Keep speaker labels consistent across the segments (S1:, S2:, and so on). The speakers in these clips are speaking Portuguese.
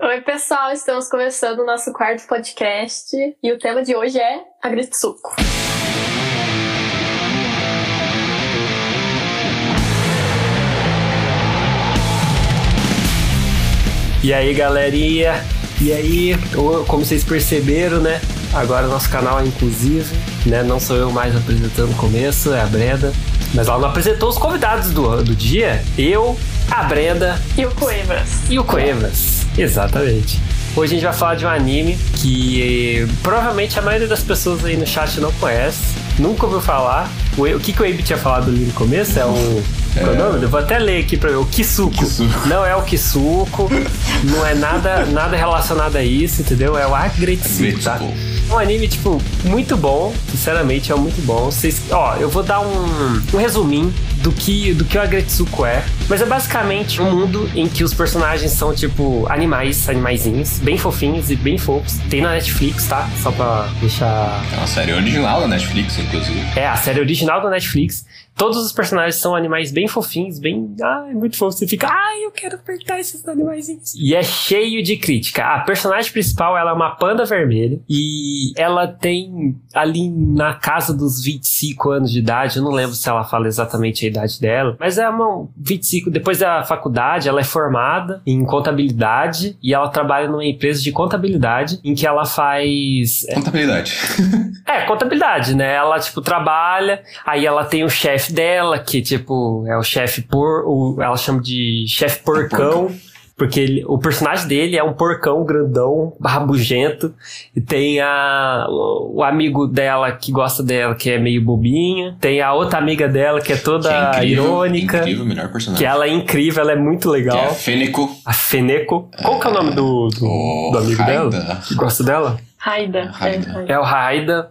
S1: Oi, pessoal, estamos começando o nosso quarto podcast e o tema de hoje é Agretsuko.
S2: E aí, galerinha? E aí, como vocês perceberam, né? Agora o nosso canal é inclusivo, né? Não sou eu mais apresentando no começo, é a Brenda. Mas ela não apresentou os convidados do, do dia. Eu, a Brenda.
S1: E o Coevas.
S2: E o Coevas, exatamente. Hoje a gente vai falar de um anime que provavelmente a maioria das pessoas aí no chat não conhece, nunca ouviu falar. O, o que, que o Abe tinha falado ali no começo é o qual é o nome? Eu vou até ler aqui pra ver. O Kisuko. Kisuko. Não é o Kisuko. não é nada, nada relacionado a isso, entendeu? É o Agretsuko, tá? É um anime, tipo, muito bom. Sinceramente, é muito bom. Vocês, ó, eu vou dar um, um resuminho do que, do que o Agretsuko é. Mas é basicamente um mundo em que os personagens são, tipo, animais, animaizinhos, bem fofinhos e bem fofos. Tem na Netflix, tá? Só pra deixar.
S3: É uma série original da Netflix, inclusive.
S2: É, a série original da Netflix. Todos os personagens são animais bem fofinhos, bem. Ai, muito fofo. Você fica, ai, eu quero apertar esses animaizinhos. E é cheio de crítica. A personagem principal, ela é uma panda vermelha. E ela tem ali na casa dos 25 anos de idade. Eu não lembro se ela fala exatamente a idade dela. Mas é uma 25. Depois da faculdade, ela é formada em contabilidade. E ela trabalha numa empresa de contabilidade em que ela faz.
S3: Contabilidade.
S2: é, contabilidade, né? Ela, tipo, trabalha. Aí ela tem o chefe dela, que, tipo, é o chefe por. O, ela chama de chefe porcão. Porque ele, o personagem dele é um porcão grandão, rabugento. E tem a, o, o, amigo dela que gosta dela, que é meio bobinha. Tem a outra amiga dela que é toda que é incrível, irônica.
S3: Incrível, melhor personagem.
S2: Que ela é incrível, ela é muito legal. Que é a
S3: Feneco.
S2: A Feneco. Qual que é o nome do, do, do amigo Haida. dela? Que gosta dela?
S1: Raida.
S2: Raida. É, é o Raida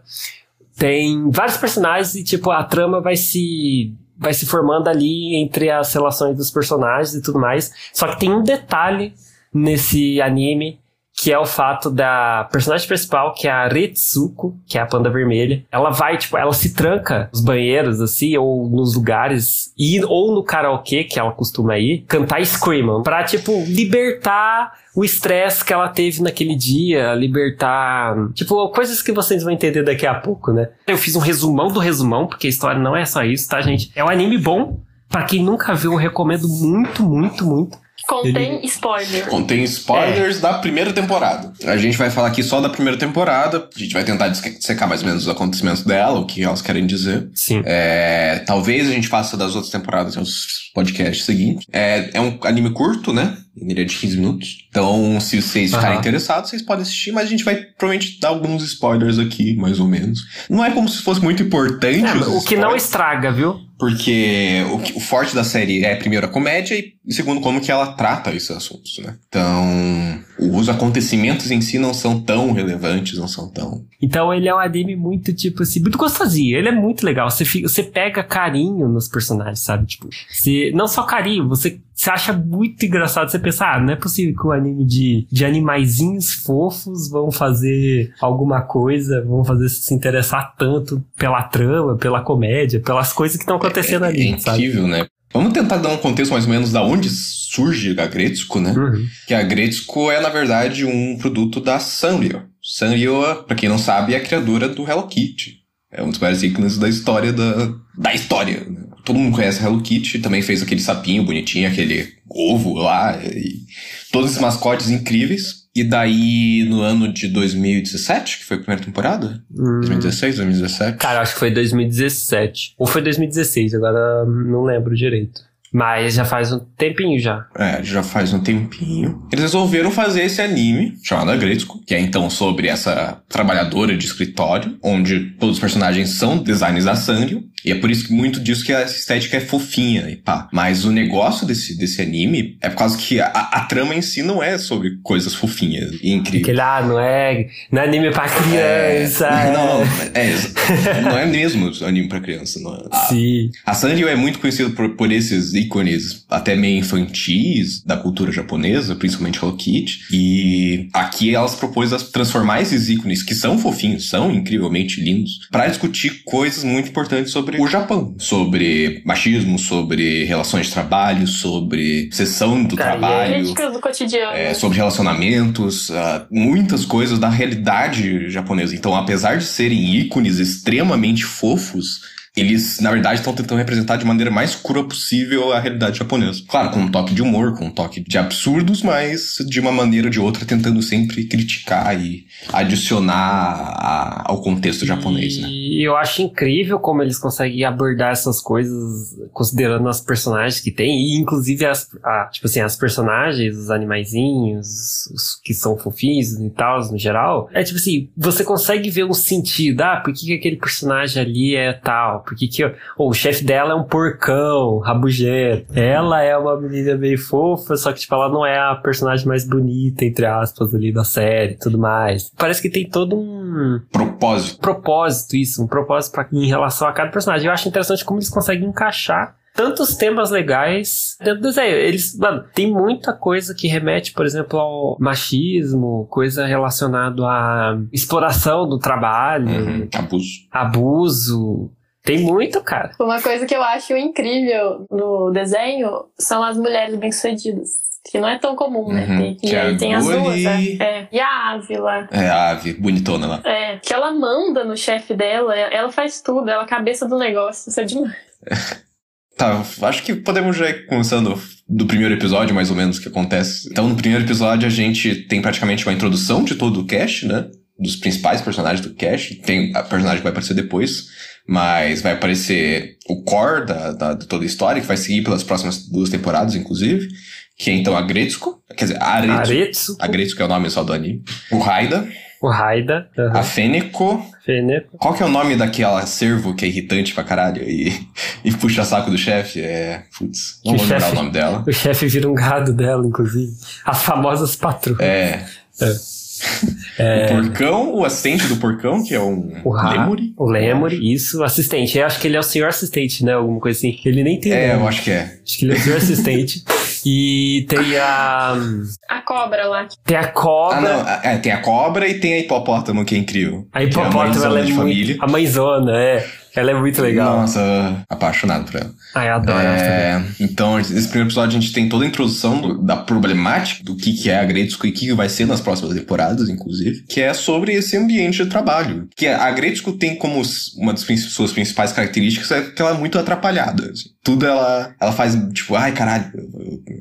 S2: tem vários personagens e, tipo, a trama vai se vai se formando ali entre as relações dos personagens e tudo mais. Só que tem um detalhe nesse anime que é o fato da personagem principal, que é a Retsuko, que é a panda vermelha, ela vai, tipo, ela se tranca nos banheiros, assim, ou nos lugares, e, ou no karaokê, que ela costuma ir, cantar Screaming, pra, tipo, libertar o estresse que ela teve naquele dia, libertar, tipo, coisas que vocês vão entender daqui a pouco, né? Eu fiz um resumão do resumão, porque a história não é só isso, tá, gente? É um anime bom, Pra quem nunca viu, eu recomendo muito, muito, muito.
S1: Contém ele... spoilers.
S3: Contém spoilers é. da primeira temporada. A gente vai falar aqui só da primeira temporada. A gente vai tentar dissecar mais ou menos os acontecimentos dela, o que elas querem dizer.
S2: Sim.
S3: É, talvez a gente faça das outras temporadas nos podcasts seguintes. É, é um anime curto, né? Ele é de 15 minutos. Então, se vocês ficarem uhum. interessados, vocês podem assistir, mas a gente vai provavelmente dar alguns spoilers aqui, mais ou menos. Não é como se fosse muito importante. É,
S2: o que não estraga, viu?
S3: Porque o, o, forte da série é, primeiro, a comédia e, segundo, como que ela trata esses assuntos, né? Então, os acontecimentos em si não são tão relevantes, não são tão...
S2: Então, ele é um anime muito, tipo assim, muito gostosinho. Ele é muito legal. Você, fica, você pega carinho nos personagens, sabe? Tipo, você, não só carinho, você você acha muito engraçado você pensar, ah, não é possível que um anime de, de animaizinhos fofos vão fazer alguma coisa, vão fazer se interessar tanto pela trama, pela comédia, pelas coisas que estão acontecendo
S3: é,
S2: ali,
S3: é incrível, sabe? né? Vamos tentar dar um contexto mais ou menos da onde surge a Gretzko, né? Uhum. Que a Gretzko é, na verdade, um produto da Sanrio. Sanrio, pra quem não sabe, é a criadora do Hello Kitty. É um dos maiores ícones da história da, da história. Né? Todo mundo conhece Hello Kitty, também fez aquele sapinho bonitinho, aquele ovo lá, e todos esses mascotes incríveis. E daí, no ano de 2017, que foi a primeira temporada? Hum. 2016, 2017?
S2: Cara, acho que foi 2017. Ou foi 2016, agora não lembro direito. Mas já faz um tempinho já.
S3: É, já faz um tempinho. Eles resolveram fazer esse anime, chamado Agretsuko, que é então sobre essa trabalhadora de escritório, onde todos os personagens são designs da Sanrio, e é por isso que muito disso que a estética é fofinha e pá. Mas o negócio desse, desse anime é por causa que a, a trama em si não é sobre coisas fofinhas e incríveis.
S2: Porque lá não é, não é anime pra criança.
S3: É, não, não, é, não é mesmo anime pra criança. Não é.
S2: Sim.
S3: A, a Sanrio é muito conhecida por, por esses ícones até meio infantis da cultura japonesa, principalmente Hello Kitty. E aqui elas propôs transformar esses ícones, que são fofinhos, são incrivelmente lindos, para discutir coisas muito importantes sobre o Japão. Sobre machismo, sobre relações de trabalho, sobre sessão do trabalho.
S1: do cotidiano.
S3: É, sobre relacionamentos, uh, muitas coisas da realidade japonesa. Então, apesar de serem ícones extremamente fofos, eles, na verdade, estão tentando representar de maneira mais crua possível a realidade japonesa. Claro, com um toque de humor, com um toque de absurdos, mas de uma maneira ou de outra tentando sempre criticar e adicionar a, ao contexto japonês, né?
S2: E eu acho incrível como eles conseguem abordar essas coisas considerando as personagens que tem, e inclusive as, a, tipo assim, as personagens, os animaizinhos, os que são fofinhos e tal, no geral. É tipo assim, você consegue ver um sentido, ah, por que aquele personagem ali é tal? Porque que oh, o chefe dela é um porcão, rabugento. Ela é uma menina meio fofa, só que tipo ela não é a personagem mais bonita entre aspas ali da série, e tudo mais. Parece que tem todo um
S3: propósito.
S2: Propósito isso, um propósito para em relação a cada personagem. Eu acho interessante como eles conseguem encaixar tantos temas legais dentro do desenho. Eles, mano, tem muita coisa que remete, por exemplo, ao machismo, coisa relacionada à exploração do trabalho,
S3: uhum. abuso.
S2: Abuso. Tem muito, cara.
S1: Uma coisa que eu acho incrível no desenho são as mulheres bem-sucedidas. Que não é tão comum, né?
S3: Uhum,
S1: e,
S3: aí
S1: tem as duas, né? É. E a Ave lá.
S3: É, a Ave, bonitona lá.
S1: É, que ela manda no chefe dela, ela faz tudo, ela é a cabeça do negócio, isso é demais.
S3: Tá, acho que podemos já ir começando do primeiro episódio, mais ou menos, que acontece. Então, no primeiro episódio, a gente tem praticamente uma introdução de todo o cast, né? Dos principais personagens do cast. Tem a personagem que vai aparecer depois mas vai aparecer o core da, da, de toda a história, que vai seguir pelas próximas duas temporadas, inclusive, que é então a Gretsuko, quer dizer, a Aretsu, a Gretsuko é o nome só do anime, o Raida,
S2: o Raida,
S3: uhum. a Fênico,
S2: Fênico.
S3: Qual que é o nome daquela servo que é irritante pra caralho e, e puxa saco do chefe? É. Putz, não vou lembrar o nome dela.
S2: O chefe vira um gado dela, inclusive. As famosas patrulhas.
S3: É. é. É... O porcão, o assistente do porcão, que é um
S2: o Lemuri. O Lemuri, isso, assistente. Eu acho que ele é o senhor assistente, né? Alguma coisa assim. Ele nem tem.
S3: É, nome. eu acho que é.
S2: Acho que ele é o senhor assistente. E tem a.
S1: A cobra lá.
S2: Tem a cobra. Ah,
S3: não. É, tem a cobra e tem a hipopótamo, que é incrível.
S2: A hipopótamo, é ela é de muito... família. A mãezona, é. Ela é muito legal.
S3: Nossa, apaixonado por ela.
S2: Ah, eu adoro é,
S3: ela Então, nesse primeiro episódio a gente tem toda a introdução do, da problemática do que, que é a Gretzko e o que vai ser nas próximas temporadas, inclusive, que é sobre esse ambiente de trabalho. Que a Gretzko tem como uma das suas principais características é que ela é muito atrapalhada. Assim. Tudo ela, ela faz, tipo, ai caralho,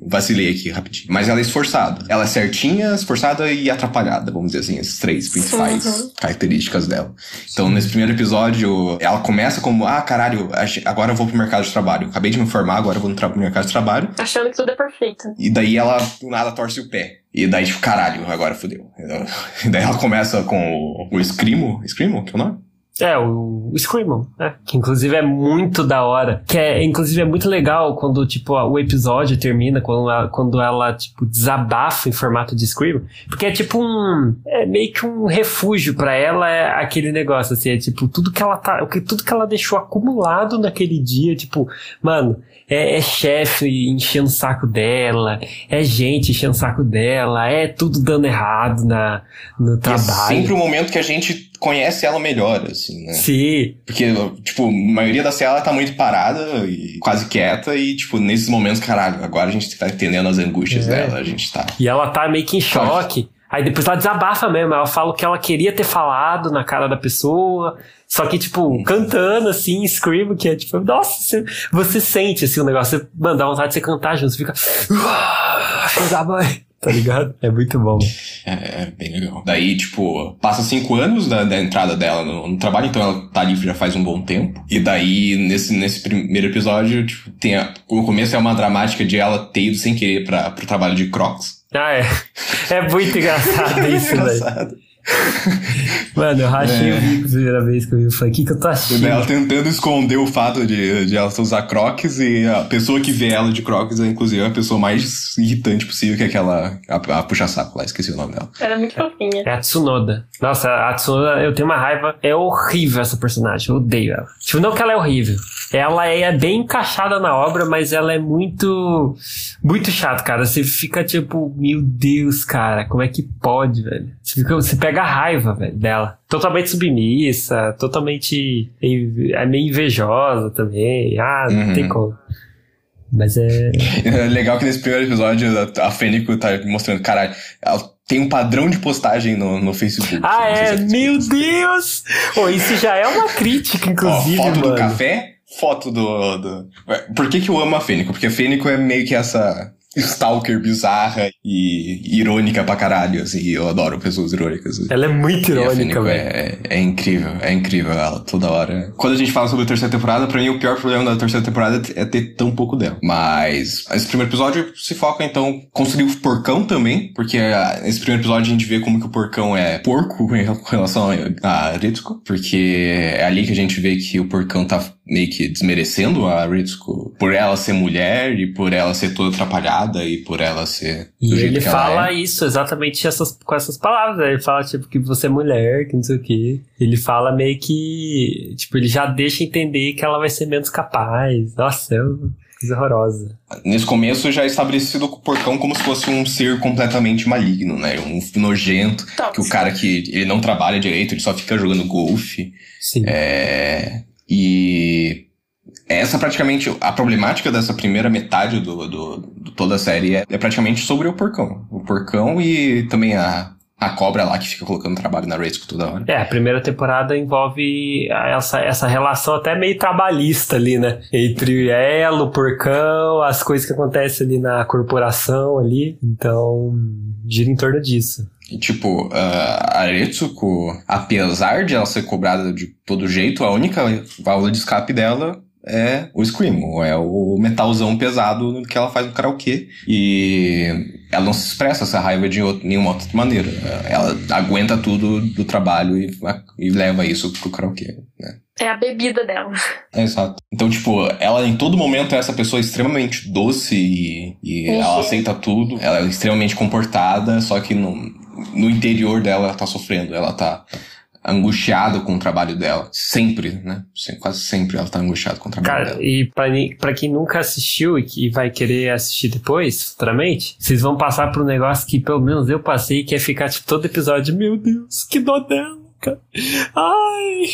S3: vacilei aqui rapidinho. Mas ela é esforçada. Ela é certinha, esforçada e atrapalhada, vamos dizer assim, essas três principais uhum. características dela. Então, nesse primeiro episódio, ela começa como, ah, caralho, agora eu vou pro mercado de trabalho. Acabei de me formar, agora eu vou entrar pro mercado de trabalho.
S1: Achando que tudo é perfeito.
S3: E daí ela, do nada, torce o pé. E daí, tipo, caralho, agora fodeu. E daí ela começa com o, o Escrimo. Escrimo, que é o nome?
S2: É, o, o Screamon, né? Que inclusive é muito da hora. Que é, inclusive, é muito legal quando, tipo, o episódio termina, quando ela, quando ela tipo, desabafa em formato de Scream. Porque é tipo um. É meio que um refúgio para ela, é aquele negócio, assim, é tipo, tudo que ela tá. Tudo que ela deixou acumulado naquele dia, tipo, mano, é, é chefe enchendo o saco dela, é gente enchendo o saco dela, é tudo dando errado na, no trabalho. É
S3: sempre o momento que a gente conhece ela melhor, assim, né?
S2: Sim.
S3: Porque, tipo, a maioria da cena ela tá muito parada e quase quieta e, tipo, nesses momentos, caralho, agora a gente tá entendendo as angústias é. dela, a gente tá...
S2: E ela tá meio que em choque. Aí depois ela desabafa mesmo, ela fala o que ela queria ter falado na cara da pessoa, só que, tipo, cantando assim, scream, que é tipo, nossa, você, você sente assim o negócio, você manda vontade de você cantar junto, você fica. Filho da mãe tá ligado? É muito bom.
S3: É, é, bem legal. Daí, tipo, passa cinco anos da, da entrada dela no, no, trabalho, então ela tá ali já faz um bom tempo. E daí, nesse, nesse primeiro episódio, tipo, tem a, o começo é uma dramática de ela ter ido sem querer pra, pro trabalho de Crocs.
S2: Ah, é. É muito engraçado isso, velho. Mano, eu rachei é. o bico a primeira vez que eu vi. Eu falei, o que, que eu tô achando?
S3: Ela tentando esconder o fato de, de ela usar crocs e a pessoa que vê ela de crocs é, inclusive, a pessoa mais irritante possível, que é aquela. A, a puxa-saco lá, esqueci o nome dela.
S1: Era muito fofinha.
S2: É a Tsunoda. Nossa, a Tsunoda, eu tenho uma raiva. É horrível essa personagem. Eu odeio ela. Tipo, não que ela é horrível. Ela é bem encaixada na obra, mas ela é muito. Muito chata, cara. Você fica tipo, meu Deus, cara, como é que pode, velho? Você, fica, você pega a raiva, velho, dela. Totalmente submissa, totalmente. É meio invejosa também. Ah, não uhum. tem como. Mas é.
S3: É legal que nesse primeiro episódio a Fênico tá mostrando, caralho, ela tem um padrão de postagem no, no Facebook.
S2: Ah, é? Meu Deus! oh, isso já é uma crítica, inclusive. Ó,
S3: foto
S2: mano.
S3: do café, foto do, do. Por que, que eu amo a Fênico? Porque a Fênico é meio que essa stalker bizarra e irônica pra caralho, assim. Eu adoro pessoas irônicas.
S2: Ela é muito irônica, velho.
S3: É, é, incrível, é incrível ela, toda hora. Quando a gente fala sobre a terceira temporada, pra mim o pior problema da terceira temporada é ter tão pouco dela. Mas esse primeiro episódio se foca, então, construir o porcão também, porque ah, nesse primeiro episódio a gente vê como que o porcão é porco em relação a Ritsuko, porque é ali que a gente vê que o porcão tá meio que desmerecendo a Ritsuko por ela ser mulher e por ela ser toda atrapalhada e por ela ser.
S2: e ele fala é. isso exatamente essas, com essas palavras. Né? Ele fala, tipo, que você é mulher, que não sei o quê. Ele fala meio que. Tipo, ele já deixa entender que ela vai ser menos capaz. Nossa, é uma coisa horrorosa.
S3: Nesse começo já é estabelecido o porcão como se fosse um ser completamente maligno, né? Um nojento. Que o cara que ele não trabalha direito, ele só fica jogando golfe.
S2: Sim.
S3: É e essa praticamente, a problemática dessa primeira metade do, do, do toda a série é, é, praticamente sobre o porcão. O porcão e também a, a cobra lá que fica colocando trabalho na Race toda hora.
S2: É, a primeira temporada envolve essa, essa relação até meio trabalhista ali, né? Entre ela, o porcão, as coisas que acontecem ali na corporação ali. Então, gira em torno disso.
S3: E, tipo, a Aretsuko, apesar de ela ser cobrada de todo jeito, a única válvula de escape dela é o Scream, é o metalzão pesado que ela faz no karaokê. E ela não se expressa essa raiva de outra, nenhuma outra maneira. Ela aguenta tudo do trabalho e, e leva isso pro karaokê, né?
S1: É a bebida dela.
S3: É, exato. Então, tipo, ela em todo momento é essa pessoa extremamente doce e, e uhum. ela aceita tudo. Ela é extremamente comportada, só que no, no interior dela ela tá sofrendo. Ela tá angustiada com o trabalho dela. Sempre, né? Quase sempre ela tá angustiada com o trabalho
S2: Cara,
S3: dela.
S2: e pra, pra quem nunca assistiu e que vai querer assistir depois, futuramente, vocês vão passar por um negócio que pelo menos eu passei, que é ficar, tipo, todo episódio, meu Deus, que dó dela. Ai,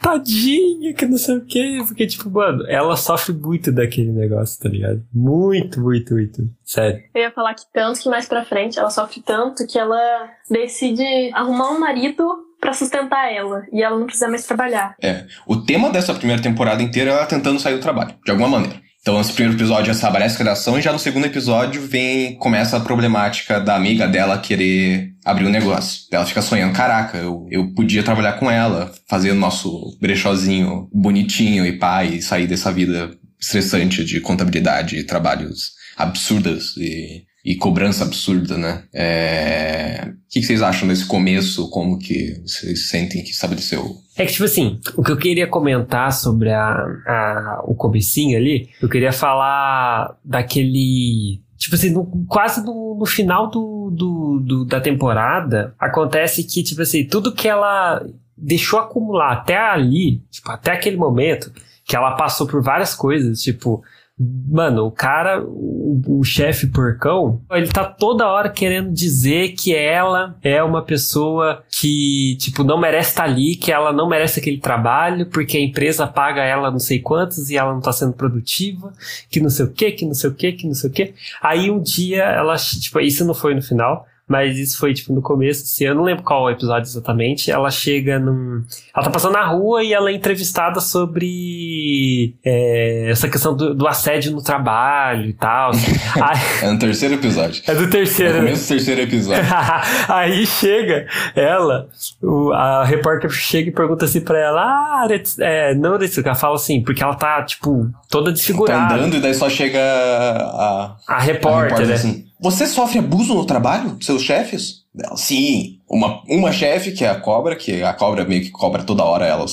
S2: tadinha, que não sei o que. Porque, tipo, mano, ela sofre muito daquele negócio, tá ligado? Muito, muito, muito. Sério.
S1: Eu ia falar que tanto que mais pra frente ela sofre tanto que ela decide arrumar um marido para sustentar ela e ela não precisa mais trabalhar.
S3: É. O tema dessa primeira temporada inteira é ela tentando sair do trabalho, de alguma maneira. Então, nesse primeiro episódio estabelece a criação e já no segundo episódio vem começa a problemática da amiga dela querer abrir um negócio. Ela fica sonhando, caraca, eu, eu podia trabalhar com ela, fazer o nosso brechózinho bonitinho e pai, e sair dessa vida estressante de contabilidade e trabalhos absurdas e e cobrança absurda, né? É... O que, vocês acham desse começo? Como que vocês sentem que estabeleceu?
S2: É que, tipo assim, o que eu queria comentar sobre a, a, o comecinho ali, eu queria falar daquele... Tipo assim, no, quase no, no final do, do, do, da temporada, acontece que, tipo assim, tudo que ela deixou acumular até ali, tipo, até aquele momento, que ela passou por várias coisas, tipo Mano, o cara, o, o chefe porcão, ele tá toda hora querendo dizer que ela é uma pessoa que, tipo, não merece estar tá ali, que ela não merece aquele trabalho, porque a empresa paga ela não sei quantos e ela não tá sendo produtiva, que não sei o que, que não sei o que, que não sei o que. Aí um dia ela, tipo, isso não foi no final, mas isso foi, tipo, no começo desse ano, não lembro qual episódio exatamente. Ela chega num. Ela tá passando na rua e ela é entrevistada sobre é, essa questão do, do, assédio no trabalho e tal.
S3: Aí... é no terceiro episódio.
S2: É do terceiro. É
S3: no começo do terceiro episódio.
S2: Aí chega ela, o, a repórter chega e pergunta assim pra ela: Ah, é, não, ela fala assim, porque ela tá, tipo, toda desfigurada.
S3: Tá andando e daí só chega a.
S2: A repórter, a repórter né?
S3: Assim, Você sofre abuso no trabalho seus chefes? Sim. Uma, uma chefe, que é a cobra, que a cobra meio que cobra toda hora ela.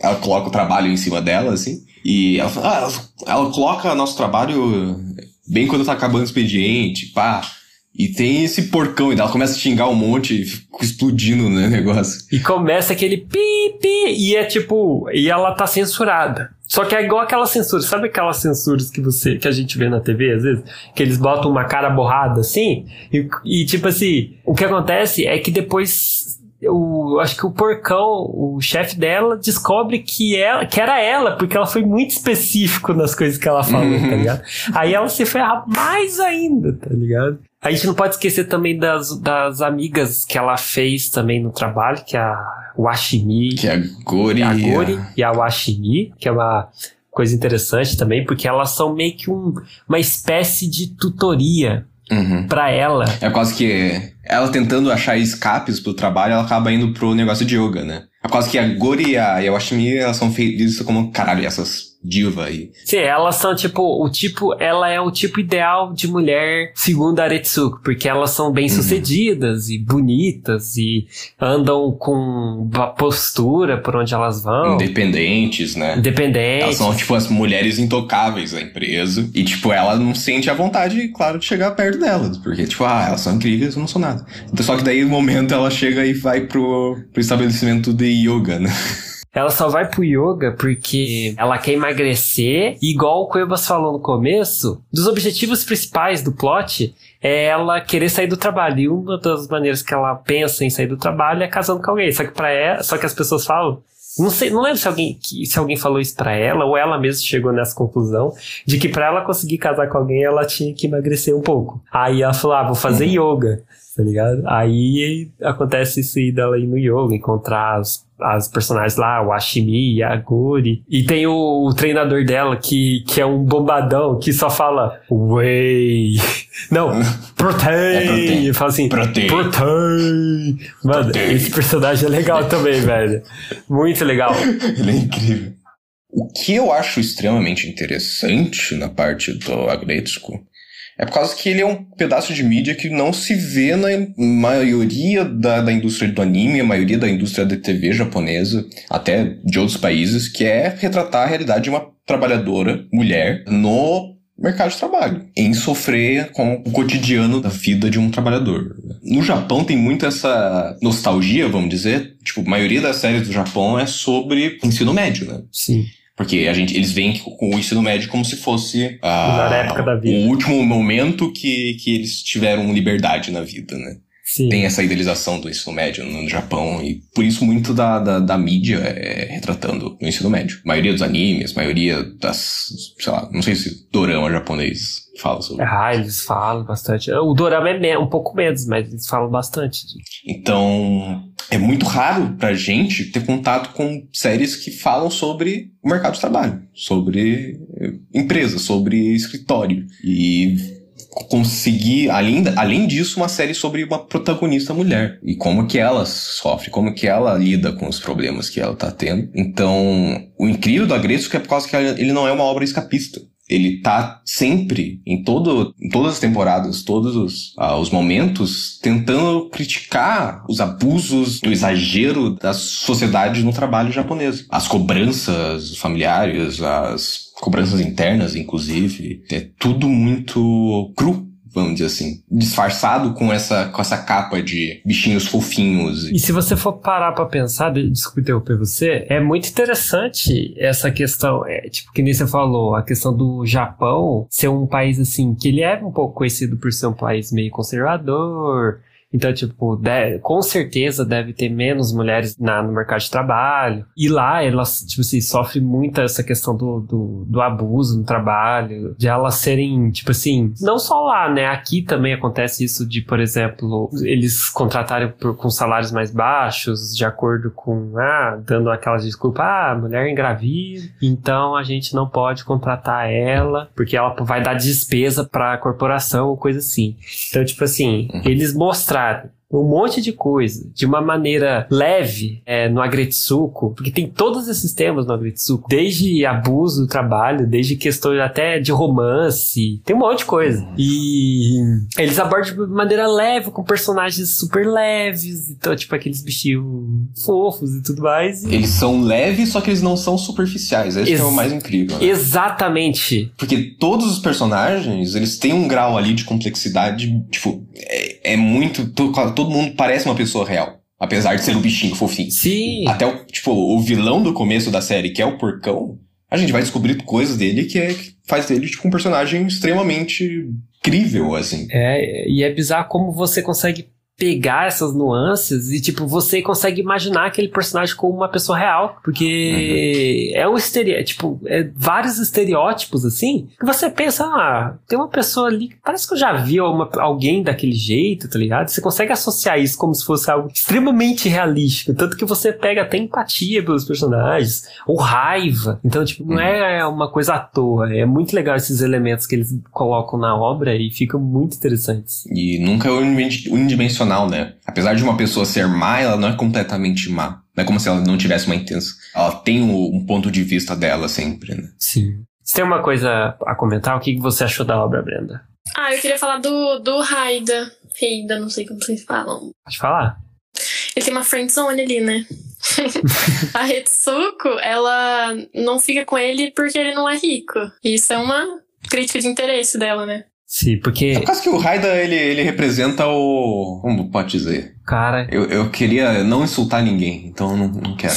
S3: Ela coloca o trabalho em cima dela, assim. E ela, ah, ela, ela coloca nosso trabalho bem quando tá acabando o expediente, pá. E tem esse porcão, e ela começa a xingar um monte e fica explodindo né, negócio.
S2: E começa aquele pi, pi, e é tipo, e ela tá censurada. Só que é igual aquela censura, sabe aquelas censuras que você, que a gente vê na TV às vezes? Que eles botam uma cara borrada assim, e, e tipo assim, o que acontece é que depois o, acho que o porcão, o chefe dela, descobre que, ela, que era ela, porque ela foi muito específico nas coisas que ela falou, tá uhum. ligado? Aí ela se ferra mais ainda, tá ligado? A gente não pode esquecer também das, das amigas que ela fez também no trabalho, que é a Washimi.
S3: Que é a Gori.
S2: A Gori e a Washimi, que é uma coisa interessante também, porque elas são meio que um, uma espécie de tutoria uhum. para ela.
S3: É quase que ela tentando achar escapes pro trabalho, ela acaba indo pro negócio de yoga, né? É quase que a Gori e a Washimi, elas são feitas como, caralho, essas diva aí.
S2: Sim, elas são tipo, o tipo, ela é o tipo ideal de mulher segundo a Aretsuko, porque elas são bem sucedidas uhum. e bonitas e andam com postura por onde elas vão.
S3: Independentes, né?
S2: Independentes.
S3: Elas são tipo as mulheres intocáveis da empresa e tipo, ela não sente a vontade, claro, de chegar perto delas, porque tipo, ah, elas são incríveis, eu não sou nada. Então, só que daí no momento ela chega e vai pro, pro estabelecimento de yoga, né?
S2: Ela só vai pro yoga porque ela quer emagrecer. Igual o Cuevas falou no começo, dos objetivos principais do plot é ela querer sair do trabalho. E uma das maneiras que ela pensa em sair do trabalho é casando com alguém. Só que para ela, só que as pessoas falam, não sei, não lembro se alguém, se alguém falou isso para ela ou ela mesma chegou nessa conclusão de que para ela conseguir casar com alguém ela tinha que emagrecer um pouco. Aí ela falou: "Ah, vou fazer uhum. yoga" tá ligado? Aí acontece isso aí dela ir no yoga, encontrar as, as personagens lá, o Ashimi e a Guri. E tem o, o, treinador dela que, que é um bombadão que só fala Whey. Não, protein. É. Fala assim, protein. protein. Mano, protein. esse personagem é legal também, velho. Muito legal.
S3: Ele é incrível. O que eu acho extremamente interessante na parte do Agretsuko é por causa que ele é um pedaço de mídia que não se vê na maioria da, da indústria do anime, a maioria da indústria da TV japonesa, até de outros países, que é retratar a realidade de uma trabalhadora, mulher, no mercado de trabalho, em sofrer com o cotidiano da vida de um trabalhador. No Japão tem muito essa nostalgia, vamos dizer. Tipo, a maioria das séries do Japão é sobre ensino médio, né?
S2: Sim.
S3: Porque a gente, eles veem com o ensino médio como se fosse a,
S2: o
S3: último momento que, que eles tiveram liberdade na vida, né? Sim. Tem essa idealização do ensino médio no Japão e por isso muito da, da, da mídia é retratando o ensino médio. A maioria dos animes, a maioria das, sei lá, não sei se dorama japonês fala sobre.
S2: Ah, eles falam bastante. O dorama é um pouco menos, mas eles falam bastante.
S3: Então, é muito raro pra gente ter contato com séries que falam sobre o mercado de trabalho, sobre empresa, sobre escritório. E conseguir, além, além disso, uma série sobre uma protagonista mulher e como que ela sofre, como que ela lida com os problemas que ela tá tendo. Então, o incrível do Agresso é por causa que ele não é uma obra escapista ele tá sempre, em, todo, em todas as temporadas, todos os, ah, os momentos, tentando criticar os abusos, o exagero da sociedade no trabalho japonês. As cobranças familiares, as cobranças internas, inclusive, é tudo muito cru vamos dizer assim, disfarçado com essa, com essa capa de bichinhos fofinhos.
S2: E se você for parar para pensar, desculpa interromper você, é muito interessante essa questão, é, tipo, que nem você falou, a questão do Japão ser um país assim, que ele é um pouco conhecido por ser um país meio conservador, então, tipo, com certeza deve ter menos mulheres na, no mercado de trabalho. E lá elas, tipo assim, sofrem muito essa questão do, do, do, abuso no trabalho, de elas serem, tipo assim, não só lá, né? Aqui também acontece isso de, por exemplo, eles contratarem por, com salários mais baixos, de acordo com, ah, dando aquela desculpa, ah, mulher engravida, então a gente não pode contratar ela, porque ela vai dar despesa para a corporação ou coisa assim. Então, tipo assim, uhum. eles mostraram um monte de coisa de uma maneira leve é, no Agretsuko, porque tem todos esses temas no Agretsuko, desde abuso do trabalho, desde questões até de romance, tem um monte de coisa. E eles abordam de maneira leve, com personagens super leves, então, tipo, aqueles bichinhos fofos e tudo mais. E...
S3: Eles são leves, só que eles não são superficiais. Esse Ex é o mais incrível. Né?
S2: Exatamente.
S3: Porque todos os personagens, eles têm um grau ali de complexidade, tipo, é, muito. Todo, todo mundo parece uma pessoa real. Apesar de ser um bichinho fofinho.
S2: Sim.
S3: Até o, tipo, o vilão do começo da série, que é o porcão, a gente vai descobrir coisas dele que, é, que faz dele, tipo, um personagem extremamente crível, assim.
S2: É, e é bizarro como você consegue pegar essas nuances e, tipo, você consegue imaginar aquele personagem como uma pessoa real. Porque uhum. é um estereótipo, tipo, é vários estereótipos, assim, que você pensa, ah, tem uma pessoa ali que parece que eu já vi uma, alguém daquele jeito, tá ligado? Você consegue associar isso como se fosse algo extremamente realístico. Tanto que você pega até empatia pelos personagens, ou raiva. Então, tipo, não é uma coisa à toa. É muito legal esses elementos que eles colocam na obra e ficam muito interessantes.
S3: E nunca é unidimensional né? Apesar de uma pessoa ser má, ela não é completamente má. Não é como se ela não tivesse uma intenção. Ela tem um ponto de vista dela sempre, né?
S2: Sim. Você tem uma coisa a comentar? O que você achou da obra, Brenda?
S1: Ah, eu queria falar do, do Raida. Reida, não sei como vocês falam.
S2: Pode falar.
S1: Ele tem uma friendzone ali, né? a Retsuko, ela não fica com ele porque ele não é rico. Isso é uma crítica de interesse dela, né?
S2: Sim, porque.
S3: É por causa que o Raida, ele, ele representa o. Como pode dizer?
S2: Cara.
S3: Eu, eu queria não insultar ninguém, então eu não, não quero.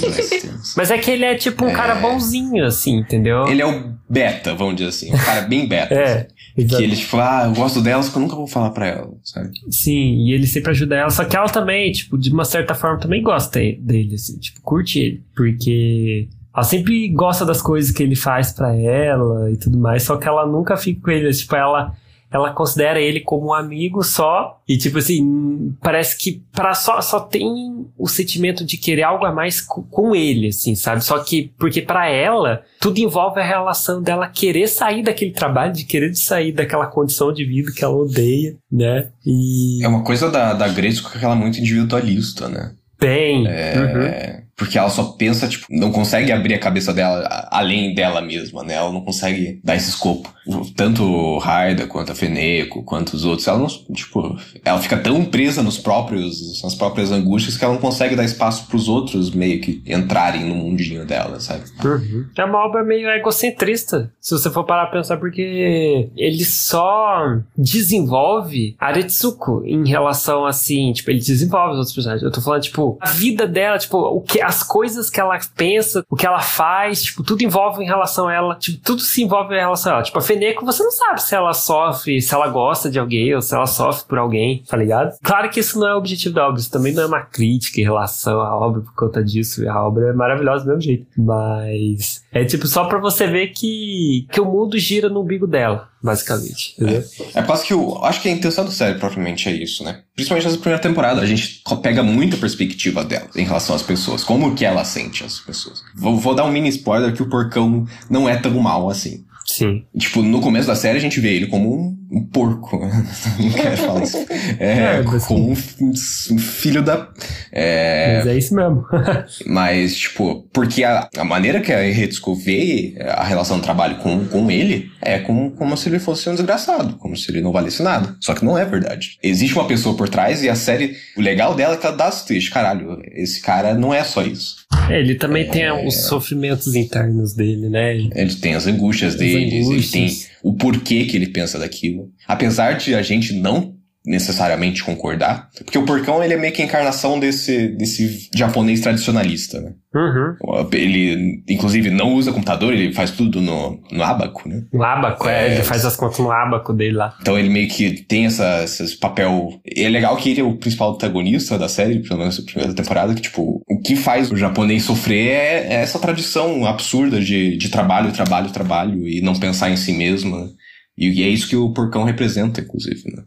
S2: Mas é que ele é tipo um é... cara bonzinho, assim, entendeu?
S3: Ele é o beta, vamos dizer assim. Um cara bem beta.
S2: é.
S3: Assim. Que ele, tipo, ah, eu gosto dela, só que eu nunca vou falar pra ela, sabe?
S2: Sim, e ele sempre ajuda ela, só que ela também, tipo, de uma certa forma também gosta dele, assim, tipo, curte ele. Porque ela sempre gosta das coisas que ele faz para ela e tudo mais, só que ela nunca fica com ele. Tipo, ela, ela considera ele como um amigo só. E, tipo assim, parece que para só, só tem o sentimento de querer algo a mais com, com ele, assim, sabe? Só que, porque para ela, tudo envolve a relação dela querer sair daquele trabalho, de querer sair daquela condição de vida que ela odeia, né? E.
S3: É uma coisa da, da Grace que ela é muito individualista, né?
S2: Bem.
S3: É. Uhum porque ela só pensa, tipo, não consegue abrir a cabeça dela além dela mesma, né? Ela não consegue dar esse escopo. Tanto o Raida, quanto a Feneco, quanto os outros, ela não, tipo, ela fica tão presa nos próprios, nas próprias angústias que ela não consegue dar espaço pros outros meio que entrarem no mundinho dela, sabe?
S2: Uhum. É uma obra meio egocentrista, se você for parar a pensar, porque ele só desenvolve Aretsuko em relação assim, tipo, ele desenvolve os outros personagens. Eu tô falando, tipo, a vida dela, tipo, o que as coisas que ela pensa, o que ela faz, tipo, tudo envolve em relação a ela, tipo, tudo se envolve em relação a ela. Tipo, a Feneco, você não sabe se ela sofre, se ela gosta de alguém ou se ela sofre por alguém, tá ligado? Claro que isso não é o objetivo da obra, isso também não é uma crítica em relação à obra por conta disso, a obra é maravilhosa do mesmo jeito. Mas é tipo só pra você ver que, que o mundo gira no umbigo dela basicamente. Entendeu?
S3: É, é quase que o. Acho que a intenção da série propriamente é isso, né? Principalmente nessa primeira temporada, a gente pega muita perspectiva dela em relação às pessoas, como que ela sente as pessoas. Vou, vou dar um mini spoiler que o porcão não é tão mal assim.
S2: Sim.
S3: Tipo, no começo da série a gente vê ele como um, um porco. Não quero falar isso. É, é como um, um, filho da.
S2: É... Mas é isso mesmo.
S3: mas, tipo, porque a, a maneira que a Retsuko vê a relação do trabalho com, com ele é como, como se ele fosse um desgraçado, como se ele não valesse nada. Só que não é verdade. Existe uma pessoa por trás e a série. O legal dela é que ela dá as twist. Caralho, esse cara não é só isso.
S2: É, ele também é... tem os sofrimentos internos dele, né?
S3: Ele tem as angústias dele deles, ele tem o porquê que ele pensa daquilo. Apesar de a gente não necessariamente concordar, porque o porcão ele é meio que a encarnação desse, desse japonês tradicionalista, né?
S2: Uhum.
S3: Ele, inclusive, não usa computador, ele faz tudo no, no abaco, né?
S2: No abaco, é, é, ele faz as contas no abaco dele lá.
S3: Então ele meio que tem essa, esse papel. E é legal que ele é o principal antagonista da série, pelo menos na primeira temporada, que, tipo, o que faz o japonês sofrer é, é essa tradição absurda de, de trabalho, trabalho, trabalho, e não pensar em si mesmo, né? E, e é isso que o porcão representa, inclusive, né?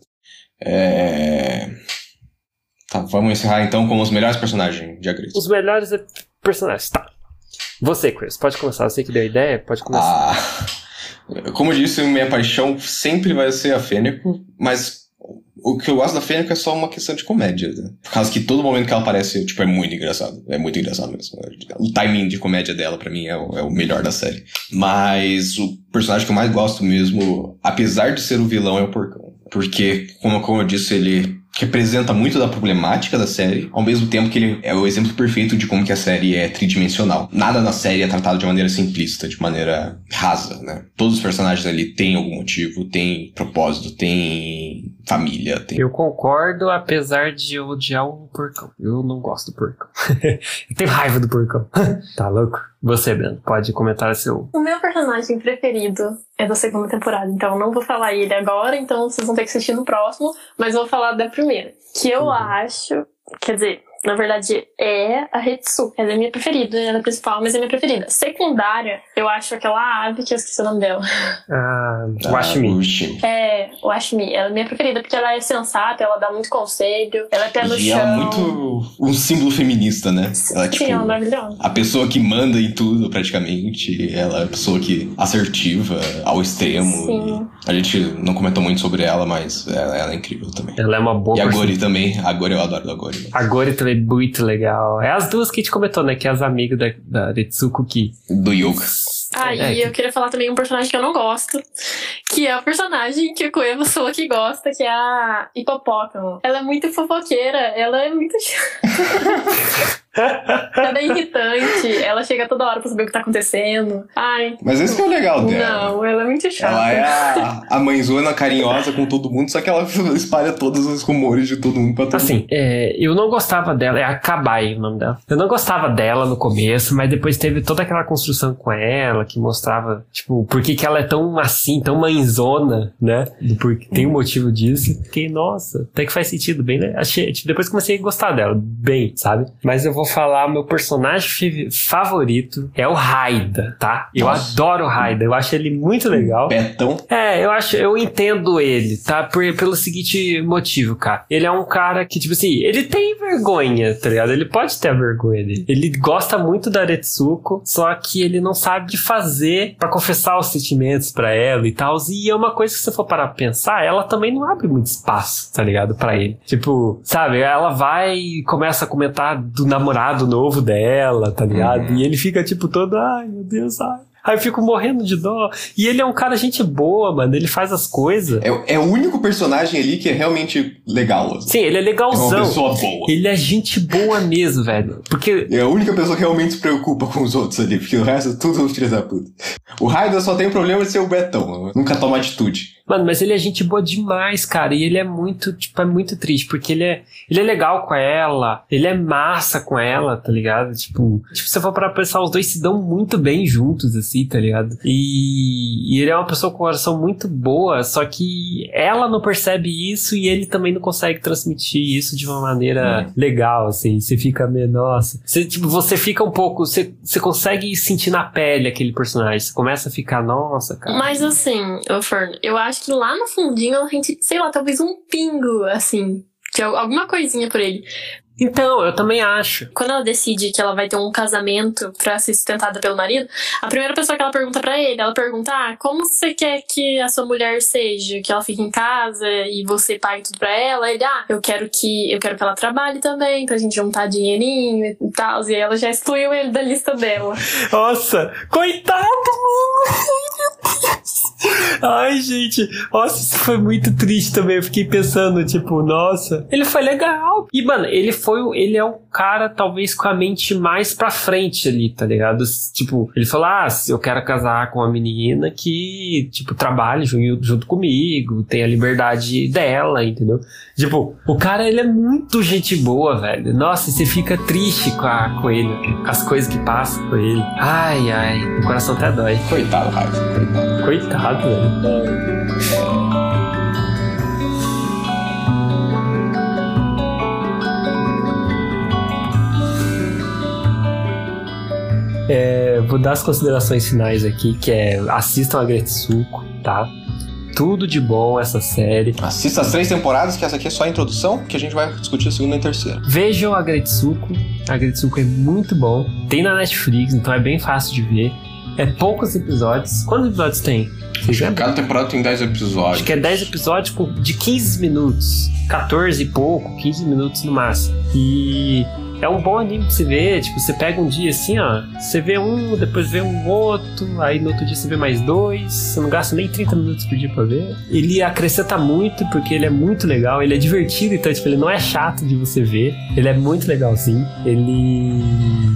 S3: É... Tá, vamos encerrar então com os melhores personagens de Agriz.
S2: Os melhores personagens, tá. Você, Chris, pode começar. Você que deu a ideia, pode começar.
S3: Ah, como eu disse, minha paixão sempre vai ser a Fênico, mas O que eu gosto da Fênix é só uma questão de comédia, né? Por causa que todo momento que ela aparece, tipo, é muito engraçado. É muito engraçado mesmo. O timing de comédia dela, para mim, é o, é o, melhor da série. Mas o personagem que eu mais gosto mesmo, apesar de ser o vilão, é o Porcão. Porque, como, como eu disse, ele representa muito da problemática da série, ao mesmo tempo que ele é o exemplo perfeito de como que a série é tridimensional. Nada na série é tratado de maneira simplista, de maneira rasa, né? Todos os personagens ali têm algum motivo, têm propósito, têm família. Têm...
S2: Eu concordo, apesar de odiar o porcão. Eu não gosto do porcão. eu tenho raiva do porcão. tá louco? Você, Ben, pode comentar seu.
S1: O meu personagem preferido é da segunda temporada, então eu não vou falar ele agora, então vocês vão ter que assistir no próximo, mas vou falar da primeira. Que eu uhum. acho. Quer dizer, na verdade, é a Hetsu. Ela é minha preferida, ela é a principal, mas é minha preferida. Secundária, eu acho aquela ave que eu esqueci o nome dela.
S2: Ah, o Ashmi.
S1: É, o Ashmi. Ela é minha preferida porque ela é sensata, ela dá muito conselho, ela é pé no
S3: e
S1: chão.
S3: ela é muito um símbolo feminista, né? Ela é, tipo,
S1: Sim, ela é maravilhosa.
S3: A pessoa que manda em tudo, praticamente. Ela é a pessoa que assertiva ao extremo.
S1: Sim.
S3: A gente não comentou muito sobre ela, mas ela, ela é incrível também.
S2: Ela é uma boa
S3: E a Gori também. A Gori eu adoro a Gori.
S2: A Gori também é muito legal. É as duas que a gente comentou, né? Que é as amigas da, da Retsuko que.
S3: Do Yoga.
S1: Ah, é, e que... eu queria falar também um personagem que eu não gosto, que é o personagem que o Koema falou que gosta, que é a Hipopótamo. Ela é muito fofoqueira, ela é muito ela é irritante, ela chega toda hora pra saber o que tá acontecendo. Ai.
S3: Mas esse que é o legal dela.
S1: Não, ela é muito chata.
S3: Ela é a, a mãezona carinhosa com todo mundo, só que ela espalha todos os rumores de todo mundo pra todo
S2: assim,
S3: mundo.
S2: Assim, é, eu não gostava dela, é a Kabai o nome dela. Eu não gostava dela no começo, mas depois teve toda aquela construção com ela que mostrava, tipo, por que, que ela é tão assim, tão mãezona, né? Porque tem um motivo disso. Fiquei, nossa, até que faz sentido, bem, né? Achei, tipo, depois comecei a gostar dela, bem, sabe? Mas eu vou falar, meu personagem favorito é o Raida, tá? Eu Nossa. adoro o Raida, eu acho ele muito legal.
S3: Betão?
S2: É, eu acho, eu entendo ele, tá? Por, pelo seguinte motivo, cara. Ele é um cara que, tipo assim, ele tem vergonha, tá ligado? Ele pode ter a vergonha dele. Ele gosta muito da Retsuko, só que ele não sabe de fazer para confessar os sentimentos para ela e tal. E é uma coisa que se você for parar pra pensar, ela também não abre muito espaço, tá ligado? para ele. Tipo, sabe, ela vai e começa a comentar do namorado novo dela, tá ligado? Uhum. E ele fica tipo todo, ai meu Deus, ai. Aí eu fico morrendo de dó. E ele é um cara gente boa, mano. Ele faz as coisas.
S3: É, é o único personagem ali que é realmente legal.
S2: Assim. Sim, ele é legalzão.
S3: É uma pessoa boa.
S2: Ele é gente boa mesmo, velho. Porque.
S3: É a única pessoa que realmente se preocupa com os outros ali, porque o resto é tudo filho da puta. O Raida só tem o problema de ser o Betão. Nunca toma atitude.
S2: Mano, mas ele é gente boa demais, cara. E ele é muito, tipo, é muito triste, porque ele é, ele é legal com ela, ele é massa com ela, tá ligado? Tipo, tipo, se for para pensar, os dois se dão muito bem juntos, assim, tá ligado? E, e ele é uma pessoa com coração muito boa, só que ela não percebe isso e ele também não consegue transmitir isso de uma maneira é. legal, assim. Você fica meio, nossa. Você, tipo, você fica um pouco, você, você consegue sentir na pele aquele personagem. Você começa a ficar, nossa, cara.
S1: Mas assim, Fern, eu acho acho que lá no fundinho a gente, sei lá, talvez um pingo, assim, de alguma coisinha por ele.
S2: Então, eu também acho.
S1: Quando ela decide que ela vai ter um casamento para ser sustentada pelo marido, a primeira pessoa que ela pergunta para ele, ela pergunta: "Ah, como você quer que a sua mulher seja? Que ela fique em casa e você pague tudo para ela?" Ele: "Ah, eu quero que eu quero que ela trabalhe também, pra gente juntar dinheirinho e tal." E ela já excluiu ele da lista dela.
S2: Nossa, coitado, mano. Ai, gente, nossa, isso foi muito triste também. Eu fiquei pensando, tipo, nossa, ele foi legal. E, mano, ele foi foi ele é o cara talvez com a mente mais pra frente ali, tá ligado? Tipo, ele falou: "Ah, eu quero casar com uma menina que, tipo, trabalhe junto, junto comigo, tem a liberdade dela, entendeu?" Tipo, o cara ele é muito gente boa, velho. Nossa, você fica triste com, a, com ele, com as coisas que passam com ele. Ai, ai, o coração até dói.
S3: Coitado, Raio.
S2: Coitado. Coitado, velho. É, vou dar as considerações finais aqui, que é assistam a Gretsuko, tá? Tudo de bom essa série.
S3: Assista as três temporadas, que essa aqui é só a introdução, que a gente vai discutir a segunda e a terceira.
S2: Vejam a Gretsuko. A Gretsuko é muito bom. Tem na Netflix, então é bem fácil de ver. É poucos episódios. Quantos episódios tem?
S3: Cada temporada tem 10 episódios.
S2: Acho que é 10 episódios de 15 minutos. 14 e pouco, 15 minutos no máximo. E é um bom anime pra você ver. Tipo, você pega um dia assim, ó. Você vê um, depois vê um outro. Aí no outro dia você vê mais dois. Você não gasta nem 30 minutos por dia pra ver. Ele acrescenta muito, porque ele é muito legal. Ele é divertido, então, tipo, ele não é chato de você ver. Ele é muito legalzinho. Ele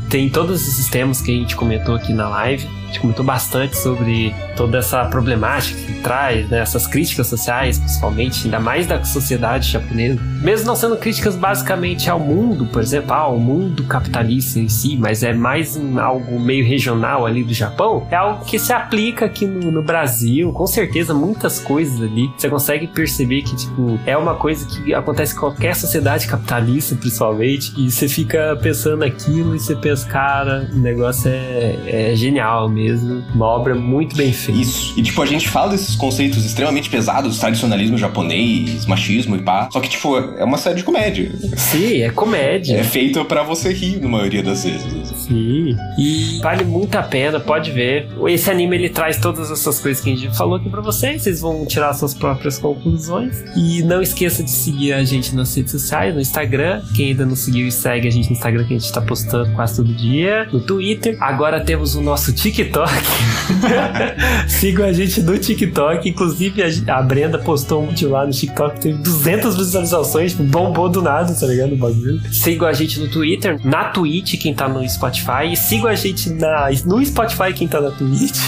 S2: tem todos os sistemas que a gente comentou aqui na live gente comentou bastante sobre toda essa problemática que traz, né, essas críticas sociais, principalmente, ainda mais da sociedade japonesa. Mesmo não sendo críticas basicamente ao mundo, por exemplo, ao mundo capitalista em si, mas é mais algo meio regional ali do Japão, é algo que se aplica aqui no, no Brasil, com certeza muitas coisas ali. Você consegue perceber que, tipo, é uma coisa que acontece em qualquer sociedade capitalista, principalmente, e você fica pensando aquilo e você pensa, cara, o negócio é, é genial mesmo mesmo. Uma obra muito bem feita.
S3: Isso. E tipo, a gente fala desses conceitos extremamente pesados, tradicionalismo japonês, machismo e pá. Só que, tipo, é uma série de comédia.
S2: Sim, é comédia.
S3: É feita para você rir, na maioria das vezes.
S2: Sim. E vale muito a pena, pode ver. Esse anime ele traz todas essas coisas que a gente falou aqui pra vocês. Vocês vão tirar suas próprias conclusões. E não esqueça de seguir a gente nas redes sociais, no Instagram. Quem ainda não seguiu, segue a gente no Instagram que a gente tá postando quase todo dia. No Twitter. Agora temos o nosso TikTok TikTok. Sigam a gente no TikTok. Inclusive, a, Brenda postou um vídeo lá no TikTok, teve 200 visualizações, tipo, bombou do nada, tá ligado? O bagulho. Sigam a gente no Twitter, na Twitch, quem tá no Spotify. E sigam a gente na, no Spotify, quem tá na Twitch.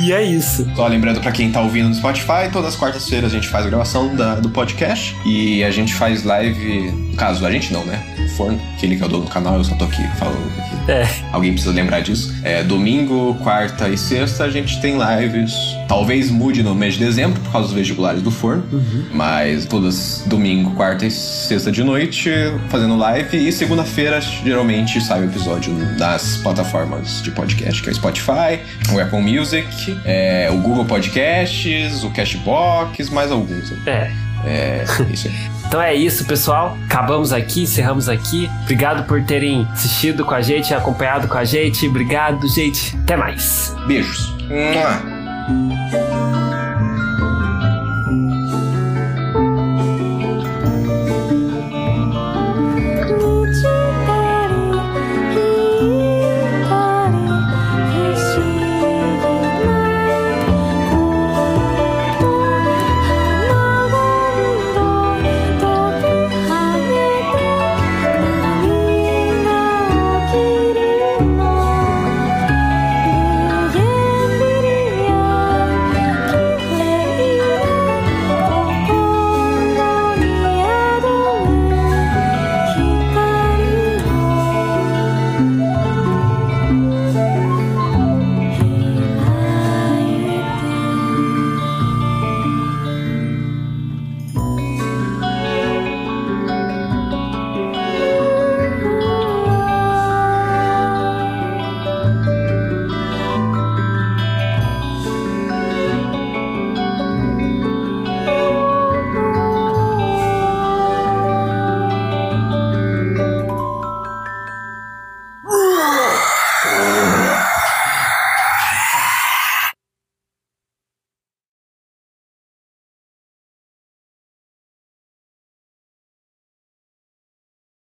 S2: E, e é isso.
S3: Só lembrando para quem tá ouvindo no Spotify, todas as quartas-feiras a gente faz a gravação da, do podcast. E a gente faz live. No caso, a gente não, né? O Forno, aquele que é o dono do canal, eu só tô aqui falando aqui.
S2: É.
S3: Alguém precisa lembrar disso. É, domingo, quarta e sexta a gente tem lives. Talvez mude no mês de dezembro por causa dos vestibulares do forno.
S2: Uhum.
S3: Mas todas domingo, quarta e sexta de noite fazendo live. E segunda-feira geralmente sai o episódio nas plataformas de podcast, que é o Spotify, o Apple Music, é, o Google Podcasts, o Cashbox, mais alguns.
S2: É.
S3: É, isso aí.
S2: Então é isso, pessoal. Acabamos aqui, encerramos aqui. Obrigado por terem assistido com a gente, acompanhado com a gente. Obrigado, gente. Até mais.
S3: Beijos. Mua.